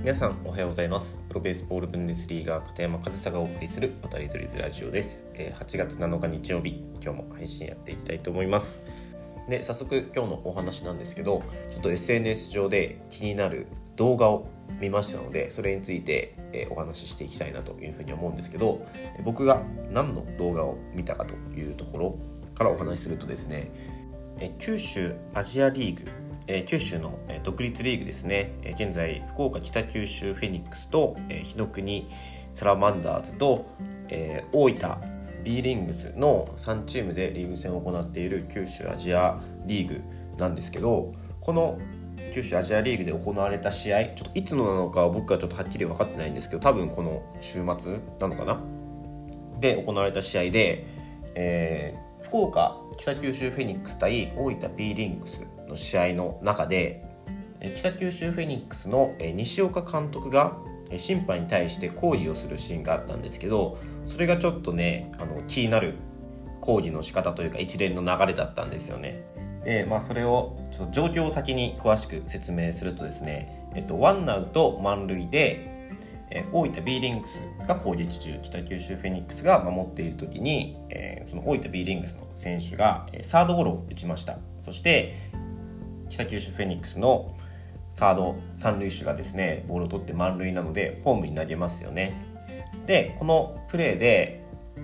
皆さんおはようございます。プロベースボールブンデスリーガー片山和沙がお送りする渡り鳥ズラジオです、え8月7日日曜日今日も配信やっていきたいと思います。で早速今日のお話なんですけどちょっと SNS 上で気になる動画を見ましたのでそれについて、えお話ししていきたいなというふうに思うんですけどえ僕が何の動画を見たかというところからお話しするとですねえ九州アジアリーグ、え九州の独立リーグですね、え現在福岡北九州フェニックスと、え日の国サラマンダーズと、え大分 B リングスの3チームでリーグ戦を行っている九州アジアリーグなんですけどこの九州アジアリーグで行われた試合ちょっといつのなのか僕はちょっとはっきり分かってないんですけど多分この週末なのかな？で行われた試合で、えー福岡北九州フェニックス対大分 B リングスの試合の中で北九州フェニックスの西岡監督が審判に対して抗議をするシーンがあったんですけどそれがちょっとねあの気になる抗議の仕方というか一連の流れだったんですよね。でまあそれをちょっと状況を先に詳しく説明するとですね、えっと、ワンアウト満塁でえー大分 B リングスが攻撃中北九州フェニックスが守っている時に、えその大分 B リングスの選手がえサードゴロを打ちました。そして北九州フェニックスのサード三塁手がですねボールを取って満塁なのでホームに投げますよね。でこのプレーで、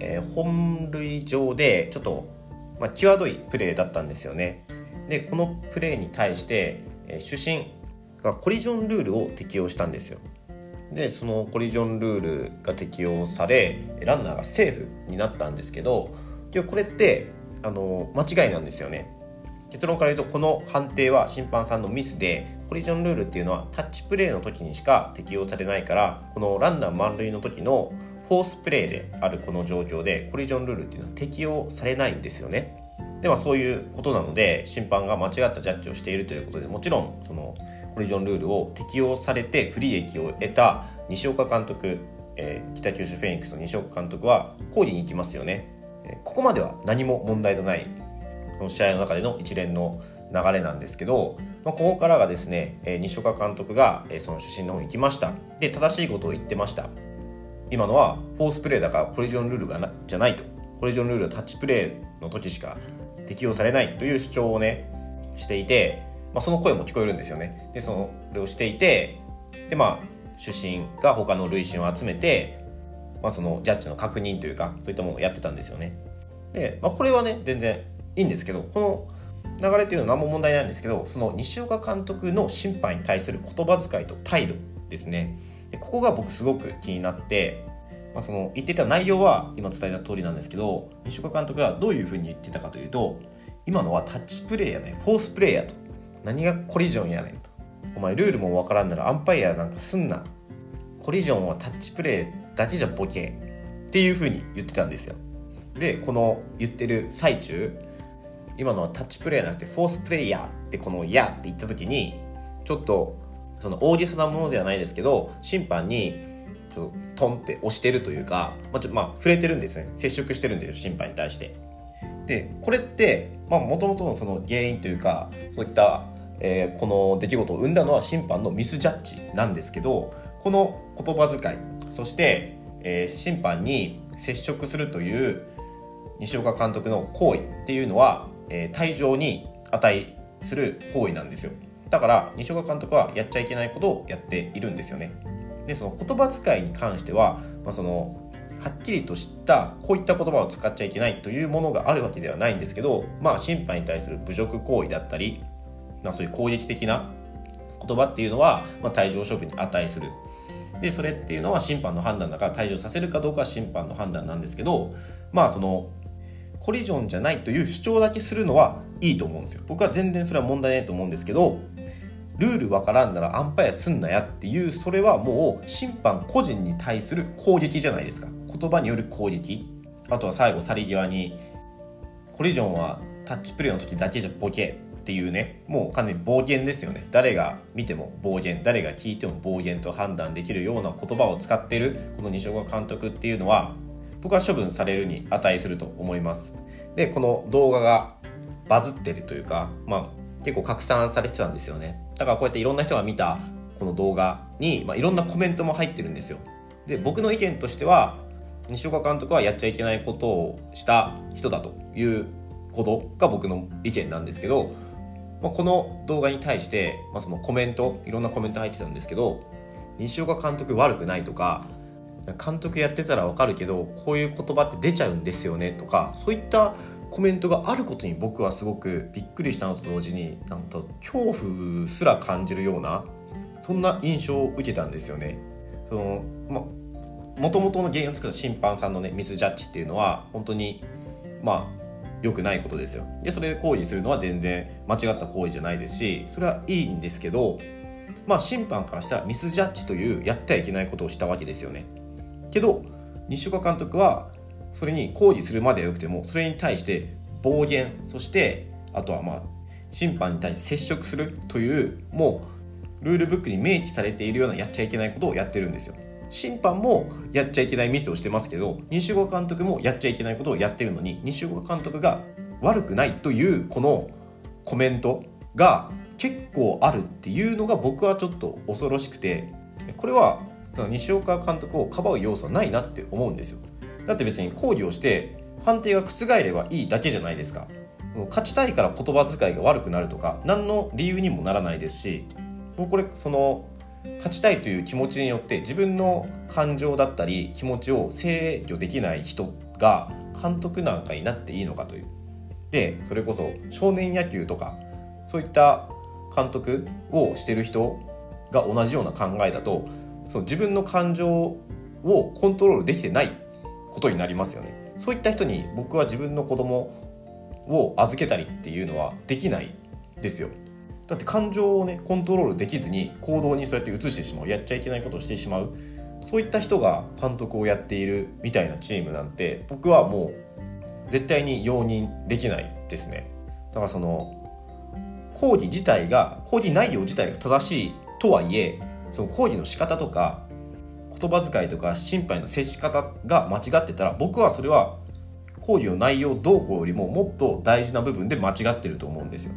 え本塁上でちょっと、まあ、際どいプレーだったんですよね。でこのプレーに対して、えー主審がコリジョンルールを適用したんですよ。でそのコリジョンルールが適用されランナーがセーフになったんですけど今日これってあの間違いなんですよね。結論から言うとこの判定は審判さんのミスでコリジョンルールっていうのはタッチプレーの時にしか適用されないからこのランナー満塁の時のフォースプレーであるこの状況でコリジョンルールっていうのは適用されないんですよね。ではそういうことなので審判が間違ったジャッジをしているということでもちろんそのコリジョンルールを適用されて不利益を得た西岡監督、えー北九州フェニックスの西岡監督は抗議に行きますよね、えここまでは何も問題のないその試合の中での一連の流れなんですけど、まあ、ここからがですね、えー西岡監督が、えーその主審の方に行きました。で正しいことを言ってました。今のはフォースプレーだからコリジョンルールがなじゃないと。コリジョンルールはタッチプレーの時しか適用されないという主張をねしていて、まあ、その声も聞こえるんですよね。でそれをしていてでまあ主審が他の塁審を集めて、まあ、そのジャッジの確認というかそういったものをやってたんですよね。で、まあ、これはね全然いいんですけどこの流れっていうのは何も問題ないんですけどその西岡監督の審判に対する言葉遣いと態度ですね。でここが僕すごく気になって、まあ、その言ってた内容は今伝えた通りなんですけど西岡監督がどういうふうに言ってたかというと今のはタッチプレーやねフォースプレーやと何がコリジョンやねんと。お前ルールもわからんならアンパイアなんかすんな。コリジョンはタッチプレーだけじゃボケっていうふうに言ってたんですよ。でこの言ってる最中今のはタッチプレーじゃなくてフォースプレイヤーってこの「や」って言った時にちょっとその大げさなものではないですけど審判にちょっとトンって押してるというか、まあ、ちょまあ触れてるんですね。接触してるんですよ審判に対して。でこれってもともとのその原因というかそういった、えーこの出来事を生んだのは審判のミスジャッジなんですけどこの言葉遣いそして、えー審判に接触するという西岡監督の行為っていうのは、えー退場に値する行為なんですよ。だから西岡監督はやっちゃいけないことをやっているんですよね。でその言葉遣いに関しては、まあ、そのはっきりとしたこういった言葉を使っちゃいけないというものがあるわけではないんですけど、まあ、審判に対する侮辱行為だったり、まあ、そういう攻撃的な言葉っていうのは、まあ、退場処分に値する。でそれっていうのは審判の判断だから退場させるかどうかは審判の判断なんですけどまあそのコリジョンじゃないという主張だけするのはいいと思うんですよ。僕は全然それは問題ないと思うんですけどルールわからんならアンパイアすんなやっていうそれはもう審判個人に対する攻撃じゃないですか。言葉による攻撃。あとは最後去り際にコリジョンはタッチプレーの時だけじゃボケっていうね。もう完全に暴言ですよね。誰が見ても暴言。誰が聞いても暴言と判断できるような言葉を使っているこの西岡監督っていうのは僕は処分されるに値すると思います。でこの動画がバズってるというかまあ結構拡散されてたんですよね。だからこうやっていろんな人が見たこの動画に、まあ、いろんなコメントも入ってるんですよ。で僕の意見としては西岡監督はやっちゃいけないことをした人だということが僕の意見なんですけど、まあ、この動画に対して、まあ、そのコメントいろんなコメント入ってたんですけど西岡監督悪くないとか監督やってたら分かるけどこういう言葉って出ちゃうんですよねとかそういったコメントがあることに僕はすごくびっくりしたのと同時になんと恐怖すら感じるようなそんな印象を受けたんですよね。そのまもともとの原因を作った審判さんのねミスジャッジっていうのは本当にまあ良くないことですよでそれで行為するのは全然間違った行為じゃないですしそれはいいんですけどまあ審判からしたらミスジャッジというやってはいけないことをしたわけですよねけど西岡監督はそれに抗議するまではよくてもそれに対して暴言そしてあとはまあ審判に対して接触するというもうルールブックに明記されているようなやっちゃいけないことをやってるんですよ。審判もやっちゃいけないミスをしてますけど西岡監督もやっちゃいけないことをやってるのに西岡監督が悪くないというこのコメントが結構あるっていうのが僕はちょっと恐ろしくてこれは西岡監督をかばう要素はないなって思うんですよ。だって別に抗議をして判定が覆ればいいだけじゃないですか。勝ちたいから言葉遣いが悪くなるとか何の理由にもならないですしもうこれその勝ちたいという気持ちによって自分の感情だったり気持ちを制御できない人が監督なんかになっていいのかという。でそれこそ少年野球とかそういった監督をしてる人が同じような考えだとその自分の感情をコントロールできてないことになりますよね。そういった人に僕は自分の子供を預けたりっていうのはできないですよ。だって感情をねコントロールできずに行動にそうやって移してしまうやっちゃいけないことをしてしまう。そういった人が監督をやっているみたいなチームなんて僕はもう絶対に容認できないですね。だからその講義自体が講義内容自体が正しいとはいえその講義の仕方とか言葉遣いとか審判の接し方が間違ってたら僕はそれは講義の内容どうこうよりももっと大事な部分で間違ってると思うんですよ。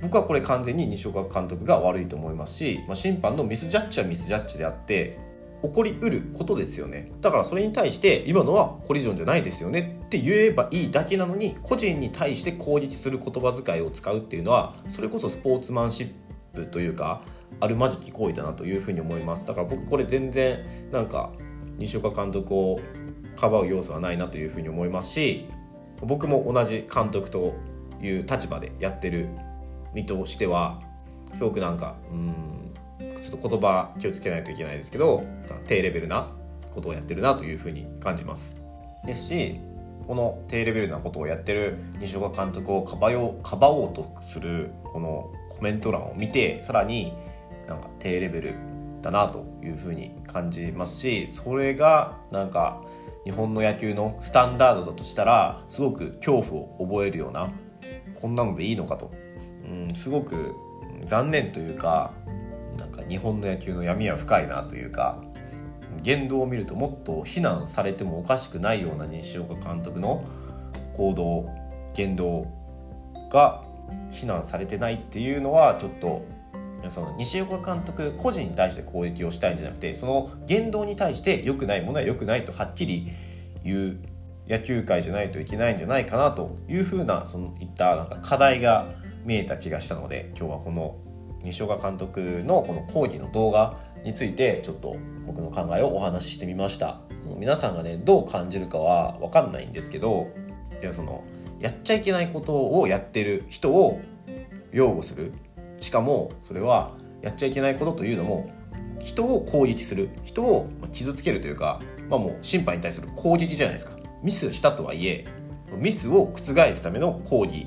僕はこれ完全に西岡監督が悪いと思いますし、まあ、審判のミスジャッジはミスジャッジであって起こりうることですよね。だからそれに対して今のはコリジョンじゃないですよねって言えばいいだけなのに個人に対して攻撃する言葉遣いを使うっていうのはそれこそスポーツマンシップというかあるまじき行為だなというふうに思います。だから僕これ全然なんか西岡監督をかばう要素はないなというふうに思いますし僕も同じ監督という立場でやってる身としてはすごくなんかうんちょっと言葉気をつけないといけないですけど低レベルなことをやってるなというふうに感じます。ですしこの低レベルなことをやってる西岡監督をかばようかばおうとするこのコメント欄を見てさらになんか低レベルだなというふうに感じますしそれがなんか日本の野球のスタンダードだとしたらすごく恐怖を覚えるようなこんなのでいいのかと。うん、すごく残念というかなんか日本の野球の闇は深いなというか言動を見るともっと非難されてもおかしくないような西岡監督の行動言動が非難されてないっていうのはちょっとその西岡監督個人に対して攻撃をしたいんじゃなくてその言動に対して良くないものは良くないとはっきり言う野球界じゃないといけないんじゃないかなというふうなそのいったなんか課題が見えた気がしたので今日はこの西岡監督のこの講義の動画についてちょっと僕の考えをお話ししてみました。皆さんがねどう感じるかは分かんないんですけどそのやっちゃいけないことをやってる人を擁護するしかもそれはやっちゃいけないことというのも人を攻撃する人を傷つけるというか、まあ、もう審判に対する攻撃じゃないですか。ミスしたとはいえミスを覆すための抗議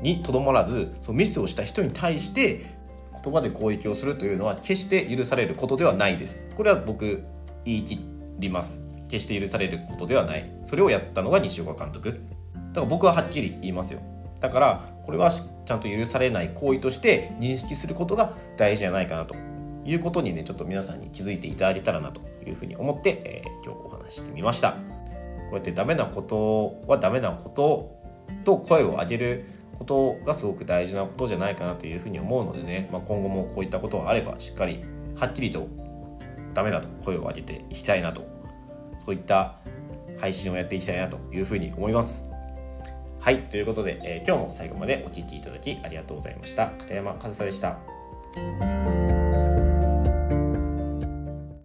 にとどまらずそのミスをした人に対して言葉で攻撃をするというのは決して許されることではないです。これは僕言い切ります。決して許されることではない。それをやったのが西岡監督。だから僕ははっきり言いますよ。だからこれはちゃんと許されない行為として認識することが大事じゃないかなと。いうことにねちょっと皆さんに気づいていただけたらなというふうに思って、えー、今日お話してみました。こうやってダメなことはダメなことと声を上げることがすごく大事なことじゃないかなというふうに思うのでね、まあ、今後もこういったことがあればしっかりはっきりとダメだと声を上げていきたいなと。そういった配信をやっていきたいなというふうに思います。はいということで、えー、今日も最後までお聴きいただきありがとうございました。片山和沙でした。